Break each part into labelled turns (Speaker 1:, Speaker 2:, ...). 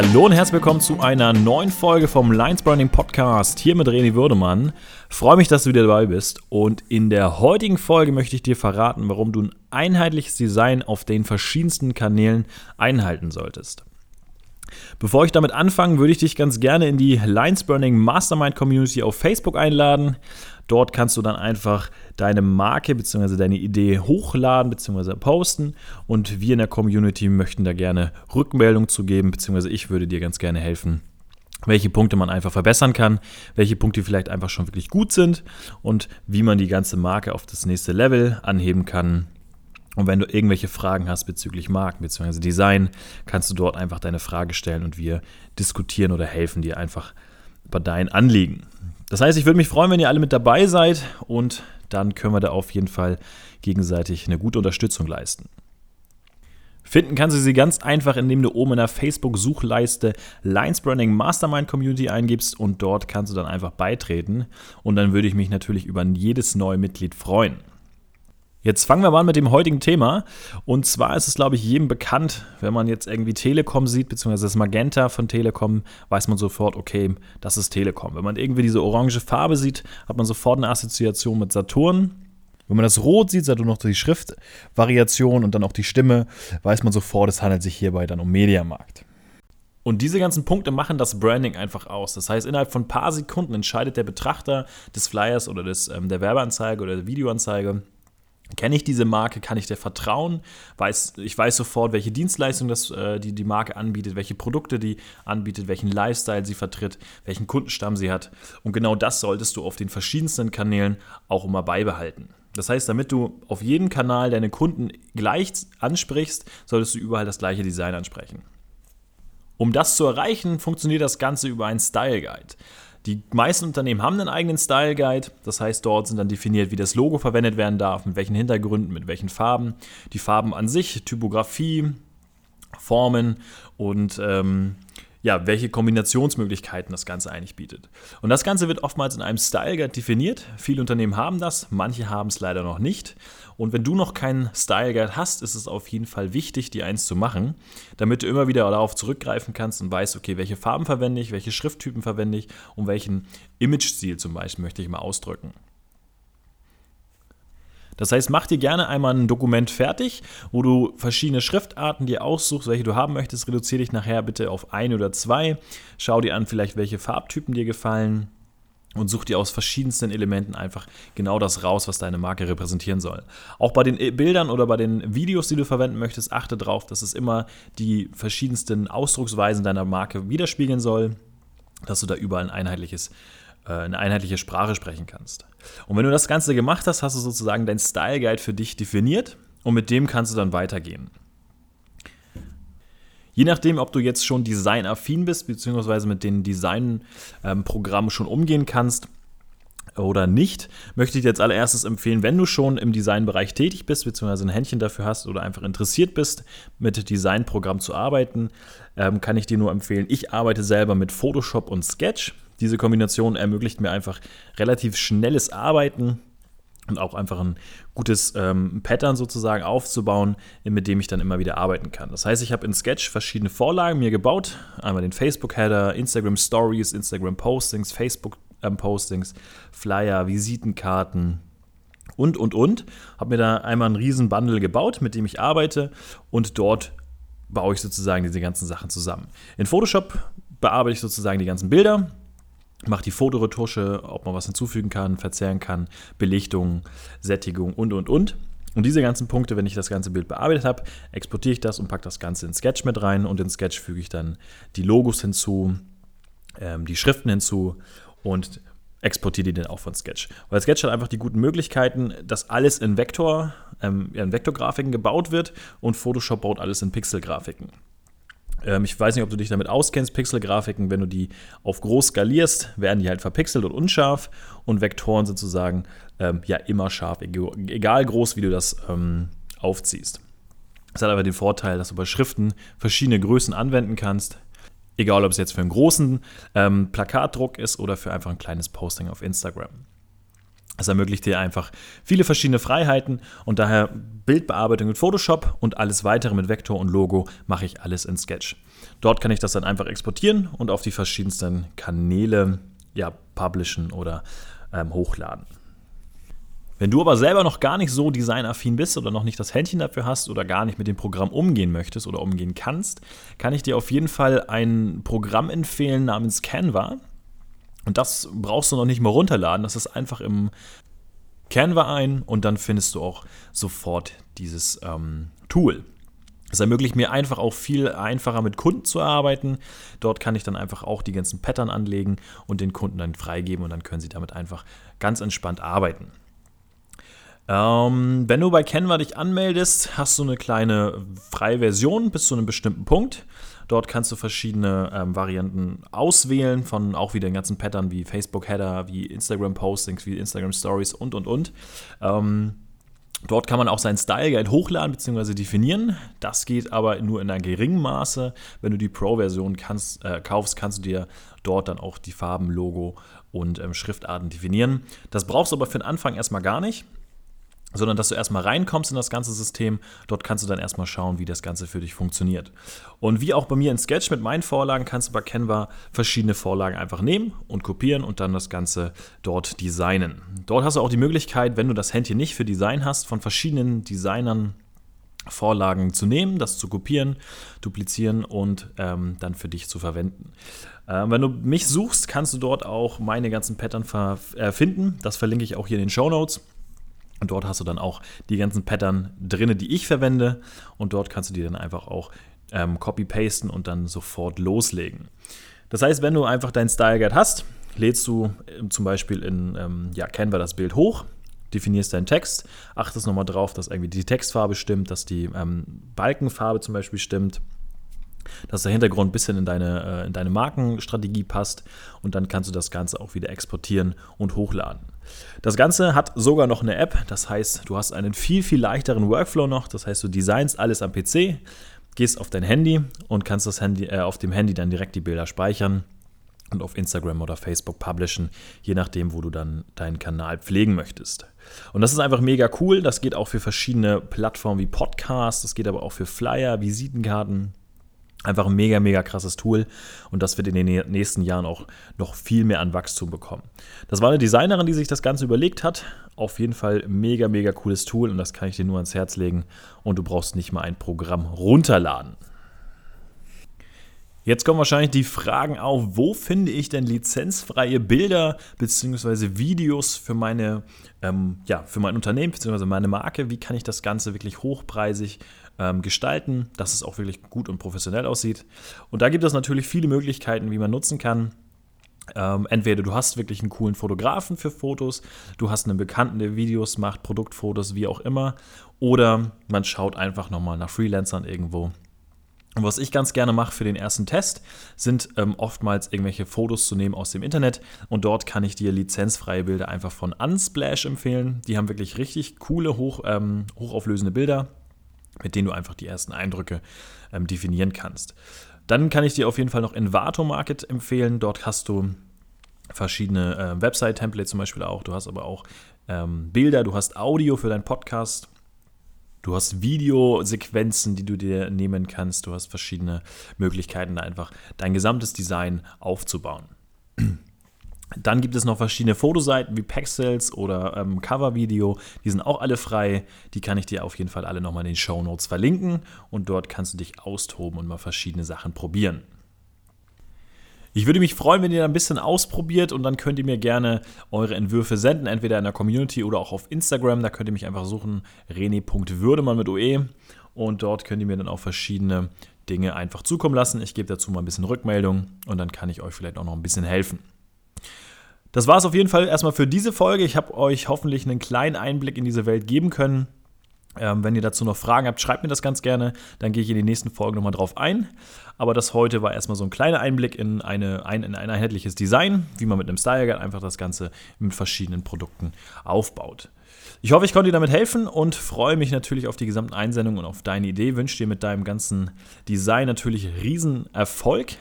Speaker 1: Hallo und herzlich willkommen zu einer neuen Folge vom Lines Branding Podcast hier mit René Würdemann. Freue mich, dass du wieder dabei bist und in der heutigen Folge möchte ich dir verraten, warum du ein einheitliches Design auf den verschiedensten Kanälen einhalten solltest. Bevor ich damit anfange, würde ich dich ganz gerne in die Lines Burning Mastermind Community auf Facebook einladen. Dort kannst du dann einfach deine Marke bzw. deine Idee hochladen bzw. posten und wir in der Community möchten da gerne Rückmeldung zu geben bzw. ich würde dir ganz gerne helfen, welche Punkte man einfach verbessern kann, welche Punkte vielleicht einfach schon wirklich gut sind und wie man die ganze Marke auf das nächste Level anheben kann. Und wenn du irgendwelche Fragen hast bezüglich Marken bzw. Design, kannst du dort einfach deine Frage stellen und wir diskutieren oder helfen dir einfach bei deinen Anliegen. Das heißt, ich würde mich freuen, wenn ihr alle mit dabei seid und dann können wir da auf jeden Fall gegenseitig eine gute Unterstützung leisten. Finden kannst du sie ganz einfach, indem du oben in der Facebook-Suchleiste Lines Branding Mastermind Community eingibst und dort kannst du dann einfach beitreten. Und dann würde ich mich natürlich über jedes neue Mitglied freuen. Jetzt fangen wir mal an mit dem heutigen Thema. Und zwar ist es, glaube ich, jedem bekannt, wenn man jetzt irgendwie Telekom sieht, beziehungsweise das Magenta von Telekom, weiß man sofort, okay, das ist Telekom. Wenn man irgendwie diese orange Farbe sieht, hat man sofort eine Assoziation mit Saturn. Wenn man das Rot sieht, hat man noch die Schriftvariation und dann auch die Stimme, weiß man sofort, es handelt sich hierbei dann um Mediamarkt. Und diese ganzen Punkte machen das Branding einfach aus. Das heißt, innerhalb von ein paar Sekunden entscheidet der Betrachter des Flyers oder des, ähm, der Werbeanzeige oder der Videoanzeige, Kenne ich diese Marke? Kann ich der vertrauen? Weiß, ich weiß sofort, welche Dienstleistung das, äh, die, die Marke anbietet, welche Produkte die anbietet, welchen Lifestyle sie vertritt, welchen Kundenstamm sie hat. Und genau das solltest du auf den verschiedensten Kanälen auch immer beibehalten. Das heißt, damit du auf jedem Kanal deine Kunden gleich ansprichst, solltest du überall das gleiche Design ansprechen. Um das zu erreichen, funktioniert das Ganze über einen Style Guide. Die meisten Unternehmen haben einen eigenen Style Guide. Das heißt, dort sind dann definiert, wie das Logo verwendet werden darf, mit welchen Hintergründen, mit welchen Farben. Die Farben an sich, Typografie, Formen und ähm, ja, welche Kombinationsmöglichkeiten das Ganze eigentlich bietet. Und das Ganze wird oftmals in einem Style Guide definiert. Viele Unternehmen haben das, manche haben es leider noch nicht. Und wenn du noch keinen Style Guide hast, ist es auf jeden Fall wichtig, dir eins zu machen, damit du immer wieder darauf zurückgreifen kannst und weißt, okay, welche Farben verwende ich, welche Schrifttypen verwende ich und welchen Image-Stil zum Beispiel möchte ich mal ausdrücken. Das heißt, mach dir gerne einmal ein Dokument fertig, wo du verschiedene Schriftarten dir aussuchst, welche du haben möchtest. Reduziere dich nachher bitte auf ein oder zwei. Schau dir an, vielleicht welche Farbtypen dir gefallen und such dir aus verschiedensten Elementen einfach genau das raus, was deine Marke repräsentieren soll. Auch bei den Bildern oder bei den Videos, die du verwenden möchtest, achte darauf, dass es immer die verschiedensten Ausdrucksweisen deiner Marke widerspiegeln soll, dass du da überall ein einheitliches äh, eine einheitliche Sprache sprechen kannst. Und wenn du das Ganze gemacht hast, hast du sozusagen dein Style Guide für dich definiert und mit dem kannst du dann weitergehen. Je nachdem, ob du jetzt schon designaffin bist, beziehungsweise mit den Designprogrammen schon umgehen kannst, oder nicht, möchte ich dir jetzt allererstes empfehlen, wenn du schon im Designbereich tätig bist, beziehungsweise ein Händchen dafür hast oder einfach interessiert bist, mit Designprogrammen zu arbeiten, ähm, kann ich dir nur empfehlen, ich arbeite selber mit Photoshop und Sketch. Diese Kombination ermöglicht mir einfach relativ schnelles Arbeiten und auch einfach ein gutes ähm, Pattern sozusagen aufzubauen, mit dem ich dann immer wieder arbeiten kann. Das heißt, ich habe in Sketch verschiedene Vorlagen mir gebaut. Einmal den Facebook-Header, Instagram Stories, Instagram Postings, Facebook-Postings, ähm, Flyer, Visitenkarten, und, und, und. Habe mir da einmal einen riesen Bundle gebaut, mit dem ich arbeite und dort baue ich sozusagen diese ganzen Sachen zusammen. In Photoshop bearbeite ich sozusagen die ganzen Bilder, mache die Fotoretusche, ob man was hinzufügen kann, verzehren kann, Belichtung, Sättigung und, und, und. Und diese ganzen Punkte, wenn ich das ganze Bild bearbeitet habe, exportiere ich das und packe das Ganze in Sketch mit rein und in Sketch füge ich dann die Logos hinzu, ähm, die Schriften hinzu und exportiere die dann auch von Sketch. Weil Sketch hat einfach die guten Möglichkeiten, dass alles in Vektor, ähm, in Vektorgrafiken gebaut wird und Photoshop baut alles in Pixelgrafiken. Ähm, ich weiß nicht, ob du dich damit auskennst, Pixelgrafiken, wenn du die auf groß skalierst, werden die halt verpixelt und unscharf und Vektoren sozusagen ähm, ja immer scharf, egal groß, wie du das ähm, aufziehst. Das hat aber den Vorteil, dass du bei Schriften verschiedene Größen anwenden kannst. Egal, ob es jetzt für einen großen ähm, Plakatdruck ist oder für einfach ein kleines Posting auf Instagram. Es ermöglicht dir einfach viele verschiedene Freiheiten und daher Bildbearbeitung mit Photoshop und alles weitere mit Vektor und Logo mache ich alles in Sketch. Dort kann ich das dann einfach exportieren und auf die verschiedensten Kanäle ja, publishen oder ähm, hochladen. Wenn du aber selber noch gar nicht so designaffin bist oder noch nicht das Händchen dafür hast oder gar nicht mit dem Programm umgehen möchtest oder umgehen kannst, kann ich dir auf jeden Fall ein Programm empfehlen namens Canva. Und das brauchst du noch nicht mal runterladen. Das ist einfach im Canva ein und dann findest du auch sofort dieses ähm, Tool. Es ermöglicht mir einfach auch viel einfacher mit Kunden zu arbeiten. Dort kann ich dann einfach auch die ganzen Pattern anlegen und den Kunden dann freigeben und dann können sie damit einfach ganz entspannt arbeiten. Ähm, wenn du bei Canva dich anmeldest, hast du eine kleine freie Version bis zu einem bestimmten Punkt. Dort kannst du verschiedene ähm, Varianten auswählen von auch wieder den ganzen Pattern wie Facebook-Header, wie Instagram-Postings, wie Instagram-Stories und, und, und. Ähm, dort kann man auch seinen Style Guide hochladen bzw. definieren. Das geht aber nur in einem geringen Maße. Wenn du die Pro-Version äh, kaufst, kannst du dir dort dann auch die Farben, Logo und ähm, Schriftarten definieren. Das brauchst du aber für den Anfang erstmal gar nicht sondern dass du erstmal reinkommst in das ganze System. Dort kannst du dann erstmal schauen, wie das Ganze für dich funktioniert. Und wie auch bei mir in Sketch mit meinen Vorlagen, kannst du bei Canva verschiedene Vorlagen einfach nehmen und kopieren und dann das Ganze dort designen. Dort hast du auch die Möglichkeit, wenn du das Händchen nicht für Design hast, von verschiedenen Designern Vorlagen zu nehmen, das zu kopieren, duplizieren und ähm, dann für dich zu verwenden. Ähm, wenn du mich suchst, kannst du dort auch meine ganzen Pattern äh, finden. Das verlinke ich auch hier in den Show Notes. Und dort hast du dann auch die ganzen Pattern drin, die ich verwende. Und dort kannst du die dann einfach auch ähm, copy-pasten und dann sofort loslegen. Das heißt, wenn du einfach dein Style Guide hast, lädst du äh, zum Beispiel in ähm, ja, Canva das Bild hoch, definierst deinen Text, achtest nochmal drauf, dass irgendwie die Textfarbe stimmt, dass die ähm, Balkenfarbe zum Beispiel stimmt dass der Hintergrund ein bisschen in deine, äh, in deine Markenstrategie passt und dann kannst du das Ganze auch wieder exportieren und hochladen. Das Ganze hat sogar noch eine App, das heißt, du hast einen viel, viel leichteren Workflow noch, das heißt, du designst alles am PC, gehst auf dein Handy und kannst das Handy, äh, auf dem Handy dann direkt die Bilder speichern und auf Instagram oder Facebook publishen, je nachdem, wo du dann deinen Kanal pflegen möchtest. Und das ist einfach mega cool. Das geht auch für verschiedene Plattformen wie Podcasts, das geht aber auch für Flyer, Visitenkarten, Einfach ein mega, mega krasses Tool und das wird in den nächsten Jahren auch noch viel mehr an Wachstum bekommen. Das war eine Designerin, die sich das Ganze überlegt hat. Auf jeden Fall mega, mega cooles Tool und das kann ich dir nur ans Herz legen und du brauchst nicht mal ein Programm runterladen. Jetzt kommen wahrscheinlich die Fragen auf, wo finde ich denn lizenzfreie Bilder bzw. Videos für meine, ähm, ja, für mein Unternehmen bzw. meine Marke? Wie kann ich das Ganze wirklich hochpreisig ähm, gestalten, dass es auch wirklich gut und professionell aussieht. Und da gibt es natürlich viele Möglichkeiten, wie man nutzen kann. Ähm, entweder du hast wirklich einen coolen Fotografen für Fotos, du hast einen Bekannten, der Videos macht, Produktfotos, wie auch immer, oder man schaut einfach nochmal nach Freelancern irgendwo. Und was ich ganz gerne mache für den ersten Test, sind ähm, oftmals irgendwelche Fotos zu nehmen aus dem Internet. Und dort kann ich dir lizenzfreie Bilder einfach von Unsplash empfehlen. Die haben wirklich richtig coole, hoch, ähm, hochauflösende Bilder mit denen du einfach die ersten Eindrücke ähm, definieren kannst. Dann kann ich dir auf jeden Fall noch Envato Market empfehlen. Dort hast du verschiedene äh, Website-Templates zum Beispiel auch. Du hast aber auch ähm, Bilder, du hast Audio für deinen Podcast. Du hast Videosequenzen, die du dir nehmen kannst. Du hast verschiedene Möglichkeiten, da einfach dein gesamtes Design aufzubauen. Dann gibt es noch verschiedene Fotoseiten wie Pexels oder ähm, Covervideo. Die sind auch alle frei. Die kann ich dir auf jeden Fall alle nochmal in den Show Notes verlinken. Und dort kannst du dich austoben und mal verschiedene Sachen probieren. Ich würde mich freuen, wenn ihr ein bisschen ausprobiert und dann könnt ihr mir gerne eure Entwürfe senden, entweder in der Community oder auch auf Instagram. Da könnt ihr mich einfach suchen, rene.würdemann mit OE. Und dort könnt ihr mir dann auch verschiedene Dinge einfach zukommen lassen. Ich gebe dazu mal ein bisschen Rückmeldung und dann kann ich euch vielleicht auch noch ein bisschen helfen. Das war es auf jeden Fall erstmal für diese Folge. Ich habe euch hoffentlich einen kleinen Einblick in diese Welt geben können. Ähm, wenn ihr dazu noch Fragen habt, schreibt mir das ganz gerne. Dann gehe ich in die nächsten Folgen nochmal drauf ein. Aber das heute war erstmal so ein kleiner Einblick in, eine, ein, in ein einheitliches Design, wie man mit einem Style Guide einfach das Ganze mit verschiedenen Produkten aufbaut. Ich hoffe, ich konnte dir damit helfen und freue mich natürlich auf die gesamten Einsendungen und auf deine Idee. Wünsche dir mit deinem ganzen Design natürlich Riesenerfolg.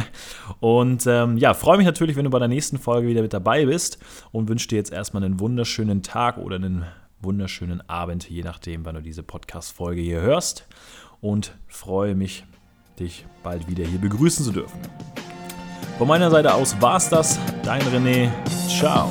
Speaker 1: und ähm, ja, freue mich natürlich, wenn du bei der nächsten Folge wieder mit dabei bist und wünsche dir jetzt erstmal einen wunderschönen Tag oder einen wunderschönen Abend, je nachdem, wann du diese Podcast-Folge hier hörst. Und freue mich, dich bald wieder hier begrüßen zu dürfen. Von meiner Seite aus war es das. Dein René. Ciao.